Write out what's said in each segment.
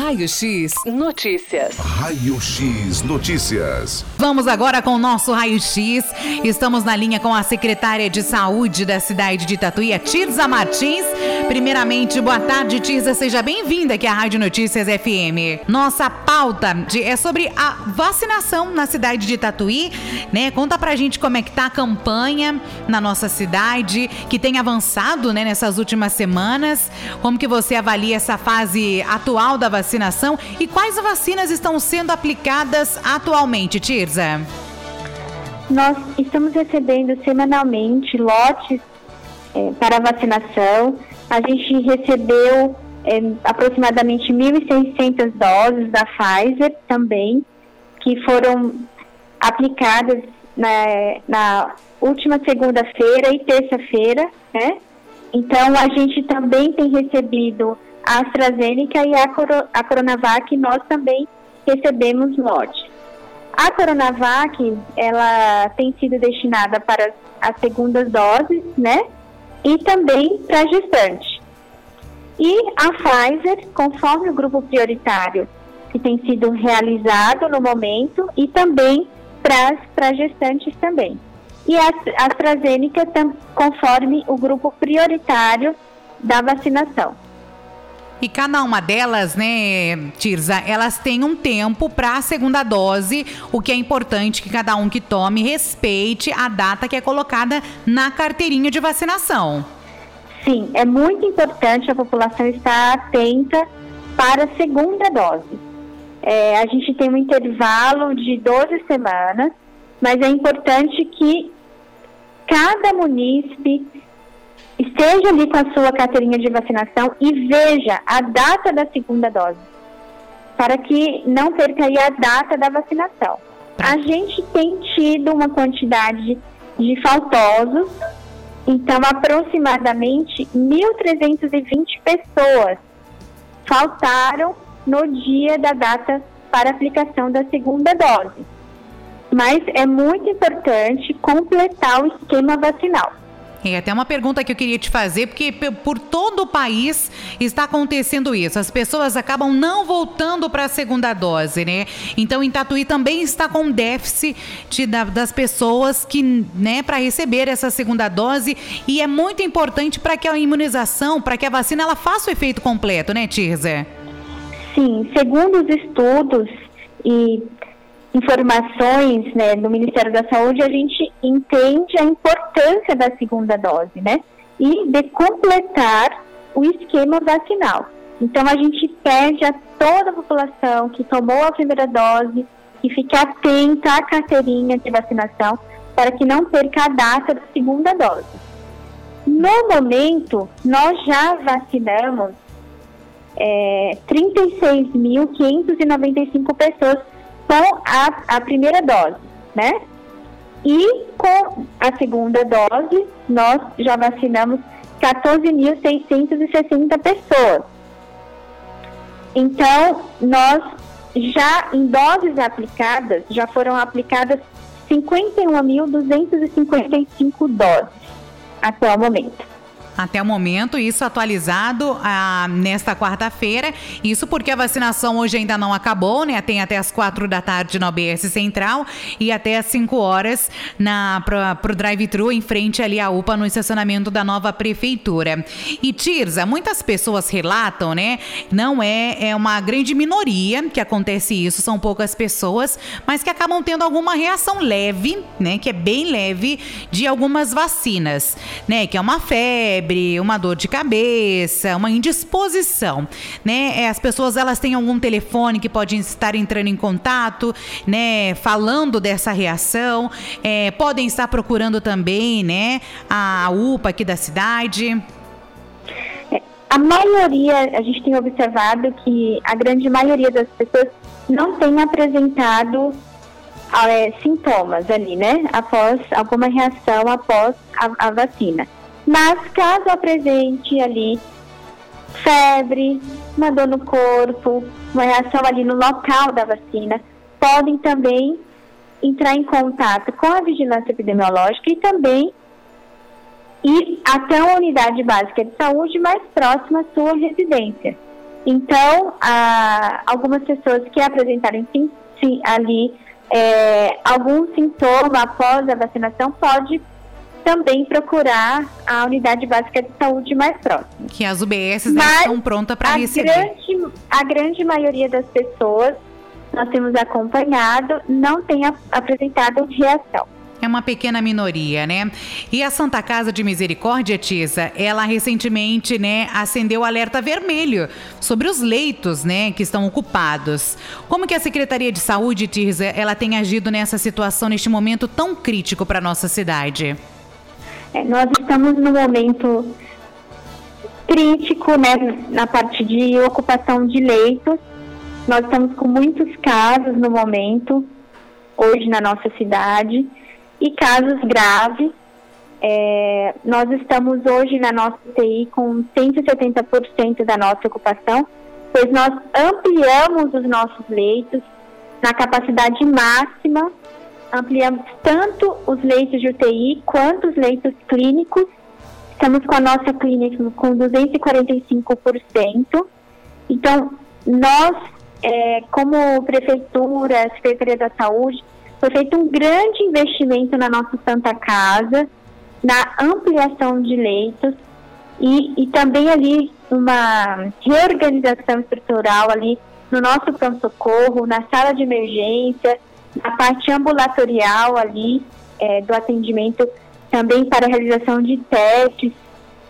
Raio X Notícias. Raio X Notícias. Vamos agora com o nosso Raio X. Estamos na linha com a secretária de Saúde da cidade de Tatuí, Tirza Martins. Primeiramente, boa tarde, Tirza. Seja bem-vinda aqui à Rádio Notícias FM. Nossa pauta de, é sobre a vacinação na cidade de Tatuí, né? Conta pra gente como é que tá a campanha na nossa cidade, que tem avançado, né, nessas últimas semanas. Como que você avalia essa fase atual da vacinação e quais vacinas estão sendo aplicadas atualmente, Tirza? Nós estamos recebendo semanalmente lotes é, para vacinação. A gente recebeu é, aproximadamente 1.600 doses da Pfizer também, que foram aplicadas na, na última segunda-feira e terça-feira, né? Então, a gente também tem recebido a AstraZeneca e a, Coro, a Coronavac, nós também recebemos lote. A Coronavac, ela tem sido destinada para as segundas doses, né? E também para gestante. E a Pfizer, conforme o grupo prioritário que tem sido realizado no momento, e também para gestantes também. E a AstraZeneca, conforme o grupo prioritário da vacinação. E cada uma delas, né, Tirza, elas têm um tempo para a segunda dose, o que é importante que cada um que tome respeite a data que é colocada na carteirinha de vacinação. Sim, é muito importante a população estar atenta para a segunda dose. É, a gente tem um intervalo de 12 semanas, mas é importante que cada munícipe esteja ali com a sua carteirinha de vacinação e veja a data da segunda dose, para que não perca aí a data da vacinação. A gente tem tido uma quantidade de faltosos, então aproximadamente 1.320 pessoas faltaram no dia da data para aplicação da segunda dose. Mas é muito importante completar o esquema vacinal. É até uma pergunta que eu queria te fazer, porque por todo o país está acontecendo isso. As pessoas acabam não voltando para a segunda dose, né? Então, em Tatuí também está com déficit das pessoas que, né, para receber essa segunda dose. E é muito importante para que a imunização, para que a vacina, ela faça o efeito completo, né, Tirza? Sim, segundo os estudos e informações né, do Ministério da Saúde, a gente entende a importância da segunda dose, né? E de completar o esquema vacinal. Então, a gente pede a toda a população que tomou a primeira dose que fique atenta à carteirinha de vacinação para que não perca a data da segunda dose. No momento, nós já vacinamos é, 36.595 pessoas com a, a primeira dose, né? E com a segunda dose, nós já vacinamos 14.660 pessoas. Então, nós já em doses aplicadas, já foram aplicadas 51.255 doses até o momento até o momento, isso atualizado ah, nesta quarta-feira. Isso porque a vacinação hoje ainda não acabou, né? Tem até as quatro da tarde na OBS Central e até as 5 horas na para o drive-thru em frente ali à UPA no estacionamento da nova prefeitura. E Tirza, muitas pessoas relatam, né? Não é, é uma grande minoria que acontece isso, são poucas pessoas, mas que acabam tendo alguma reação leve, né? Que é bem leve de algumas vacinas, né? Que é uma febre febre, uma dor de cabeça, uma indisposição, né? É, as pessoas elas têm algum telefone que podem estar entrando em contato, né? Falando dessa reação, é, podem estar procurando também, né? A UPA aqui da cidade. A maioria, a gente tem observado que a grande maioria das pessoas não tem apresentado é, sintomas ali, né? Após alguma reação após a, a vacina. Mas caso apresente ali febre, uma dor no corpo, uma reação ali no local da vacina, podem também entrar em contato com a vigilância epidemiológica e também ir até uma unidade básica de saúde mais próxima à sua residência. Então, a, algumas pessoas que apresentaram sim, sim, ali é, algum sintoma após a vacinação pode também procurar a unidade básica de saúde mais próxima. Que as UBS estão prontas para receber. Grande, a grande maioria das pessoas nós temos acompanhado não tem apresentado reação. É uma pequena minoria, né? E a Santa Casa de Misericórdia, Tisa, ela recentemente, né, acendeu o alerta vermelho sobre os leitos, né, que estão ocupados. Como que a Secretaria de Saúde, Tisa, ela tem agido nessa situação, neste momento tão crítico para nossa cidade? É, nós estamos no momento crítico, né, na parte de ocupação de leitos. Nós estamos com muitos casos no momento, hoje na nossa cidade e casos graves. É, nós estamos hoje na nossa UTI com 170% da nossa ocupação, pois nós ampliamos os nossos leitos na capacidade máxima, ampliamos tanto os leitos de UTI quanto os leitos clínicos. Estamos com a nossa clínica com 245%. Então, nós, é, como Prefeitura, Secretaria da Saúde, foi feito um grande investimento na nossa Santa Casa, na ampliação de leitos e, e também ali uma reorganização estrutural ali no nosso pronto-socorro, na sala de emergência, na parte ambulatorial ali é, do atendimento, também para a realização de testes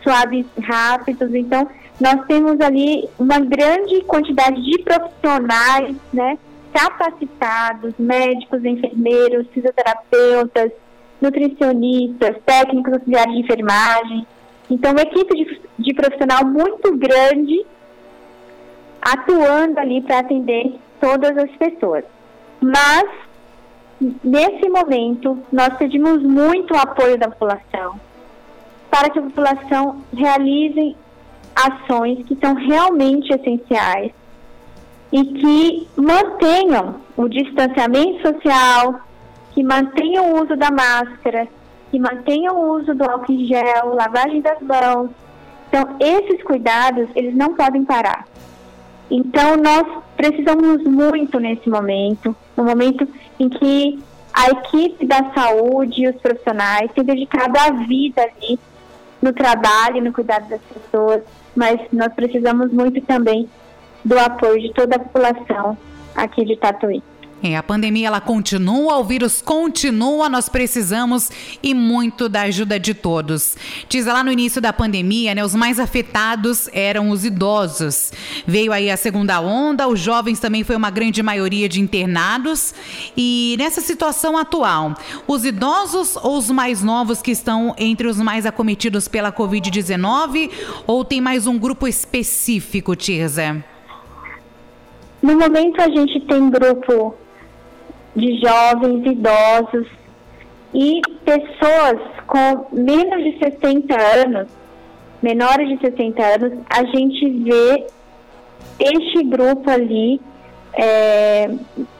suaves rápidos. Então, nós temos ali uma grande quantidade de profissionais, né, capacitados, médicos, enfermeiros, fisioterapeutas, nutricionistas, técnicos auxiliares de enfermagem. Então, uma equipe de, de profissional muito grande atuando ali para atender todas as pessoas. Mas, nesse momento, nós pedimos muito apoio da população para que a população realize ações que são realmente essenciais e que mantenham o distanciamento social, que mantenham o uso da máscara, que mantenham o uso do álcool em gel, lavagem das mãos. Então, esses cuidados, eles não podem parar. Então, nós precisamos muito nesse momento, no momento em que a equipe da saúde e os profissionais têm dedicado a vida ali no trabalho, no cuidado das pessoas, mas nós precisamos muito também do apoio de toda a população aqui de Tatuí. É, a pandemia ela continua, o vírus continua, nós precisamos e muito da ajuda de todos. Diz lá no início da pandemia, né, os mais afetados eram os idosos. Veio aí a segunda onda, os jovens também foi uma grande maioria de internados. E nessa situação atual, os idosos ou os mais novos que estão entre os mais acometidos pela Covid-19 ou tem mais um grupo específico, Tirza? No momento a gente tem grupo de jovens, idosos e pessoas com menos de 60 anos, menores de 60 anos, a gente vê este grupo ali é,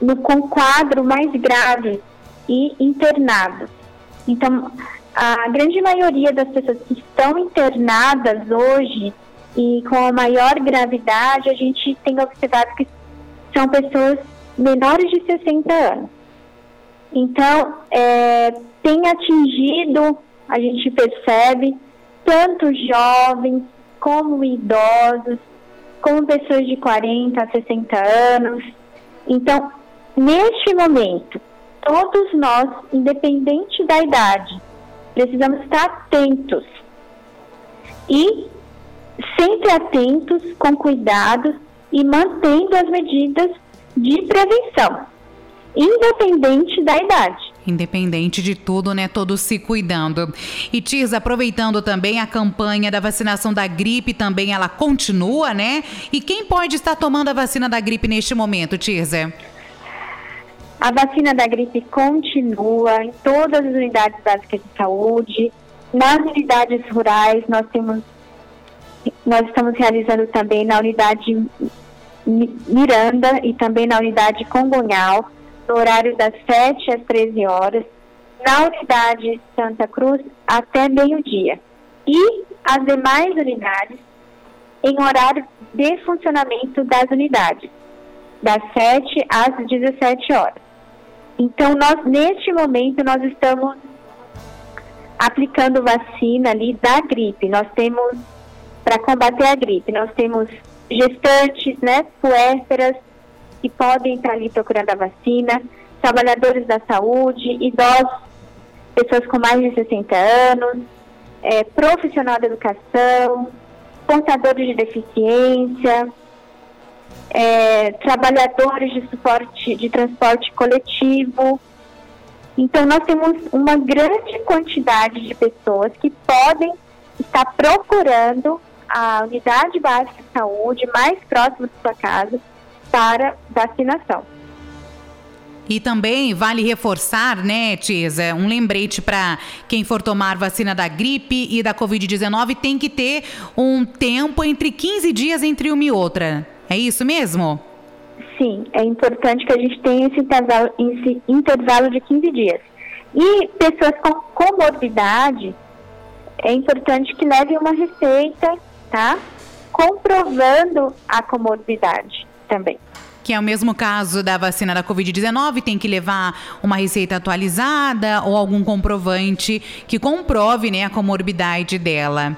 no, com quadro mais grave e internado. Então, a grande maioria das pessoas que estão internadas hoje e com a maior gravidade, a gente tem observado que são pessoas menores de 60 anos. Então, é, tem atingido, a gente percebe, tanto jovens como idosos, como pessoas de 40 a 60 anos. Então, neste momento, todos nós, independente da idade, precisamos estar atentos e sempre atentos, com cuidado e mantendo as medidas de prevenção, independente da idade. Independente de tudo, né? Todos se cuidando. E Tirza, aproveitando também a campanha da vacinação da gripe, também ela continua, né? E quem pode estar tomando a vacina da gripe neste momento, Tirza? A vacina da gripe continua em todas as unidades básicas de saúde. Nas unidades rurais, nós temos nós estamos realizando também na unidade Miranda e também na unidade Congonhal, no horário das 7 às 13 horas, na unidade Santa Cruz até meio-dia. E as demais unidades em horário de funcionamento das unidades, das 7 às 17 horas. Então, nós, neste momento, nós estamos aplicando vacina ali da gripe. Nós temos, para combater a gripe, nós temos gestantes, né, puérperas, que podem estar ali procurando a vacina, trabalhadores da saúde, idosos, pessoas com mais de 60 anos, é, profissional da educação, portadores de deficiência, é, trabalhadores de suporte de transporte coletivo. Então nós temos uma grande quantidade de pessoas que podem estar procurando a unidade básica de saúde mais próxima de sua casa para vacinação. E também vale reforçar, né, Tisa, um lembrete para quem for tomar vacina da gripe e da Covid-19 tem que ter um tempo entre 15 dias entre uma e outra. É isso mesmo? Sim, é importante que a gente tenha esse intervalo, esse intervalo de 15 dias. E pessoas com comorbidade, é importante que levem uma receita, tá? Comprovando a comorbidade também que é o mesmo caso da vacina da Covid-19, tem que levar uma receita atualizada ou algum comprovante que comprove né, a comorbidade dela.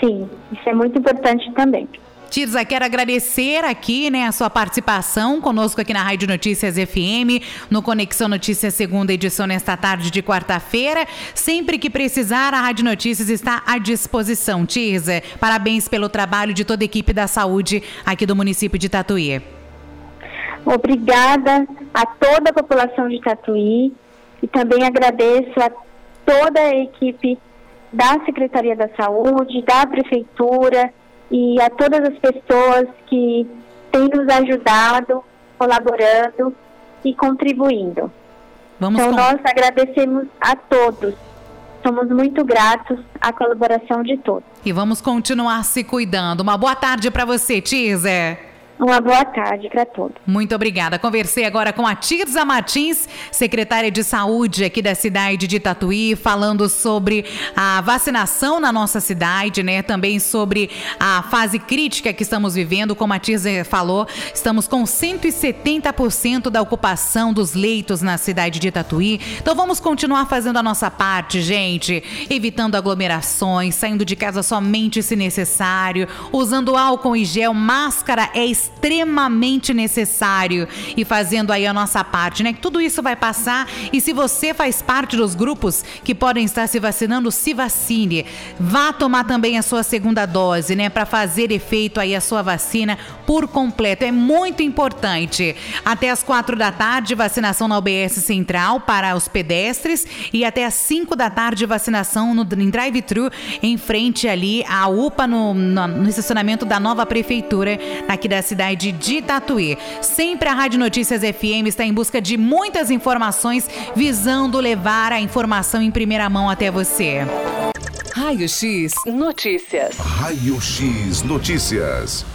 Sim, isso é muito importante também. Tirza, quero agradecer aqui né, a sua participação conosco aqui na Rádio Notícias FM, no Conexão Notícias, segunda edição, nesta tarde de quarta-feira. Sempre que precisar, a Rádio Notícias está à disposição. Tirza, parabéns pelo trabalho de toda a equipe da saúde aqui do município de Tatuí. Obrigada a toda a população de Tatuí e também agradeço a toda a equipe da Secretaria da Saúde, da Prefeitura, e a todas as pessoas que têm nos ajudado, colaborando e contribuindo. Vamos então, com... nós agradecemos a todos. Somos muito gratos à colaboração de todos. E vamos continuar se cuidando. Uma boa tarde para você, Tizer. Uma boa tarde para todos. Muito obrigada. Conversei agora com a Tirza Martins, secretária de Saúde aqui da cidade de Tatuí, falando sobre a vacinação na nossa cidade, né? Também sobre a fase crítica que estamos vivendo. Como a Tirza falou, estamos com 170% da ocupação dos leitos na cidade de Tatuí. Então vamos continuar fazendo a nossa parte, gente, evitando aglomerações, saindo de casa somente se necessário, usando álcool e gel, máscara é extremamente necessário e fazendo aí a nossa parte, né? Que tudo isso vai passar e se você faz parte dos grupos que podem estar se vacinando, se vacine. Vá tomar também a sua segunda dose, né? Para fazer efeito aí a sua vacina por completo. É muito importante. Até as quatro da tarde, vacinação na UBS Central para os pedestres e até as cinco da tarde, vacinação no, drive-thru em frente ali à UPA no, no, no estacionamento da nova prefeitura aqui da cidade cidade de Tatuí. Sempre a Rádio Notícias FM está em busca de muitas informações, visando levar a informação em primeira mão até você. Raio X Notícias. Raio X Notícias.